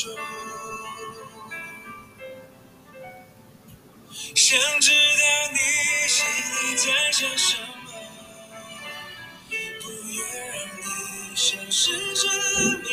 中想知道你心里在想什么，不愿让你消失这么。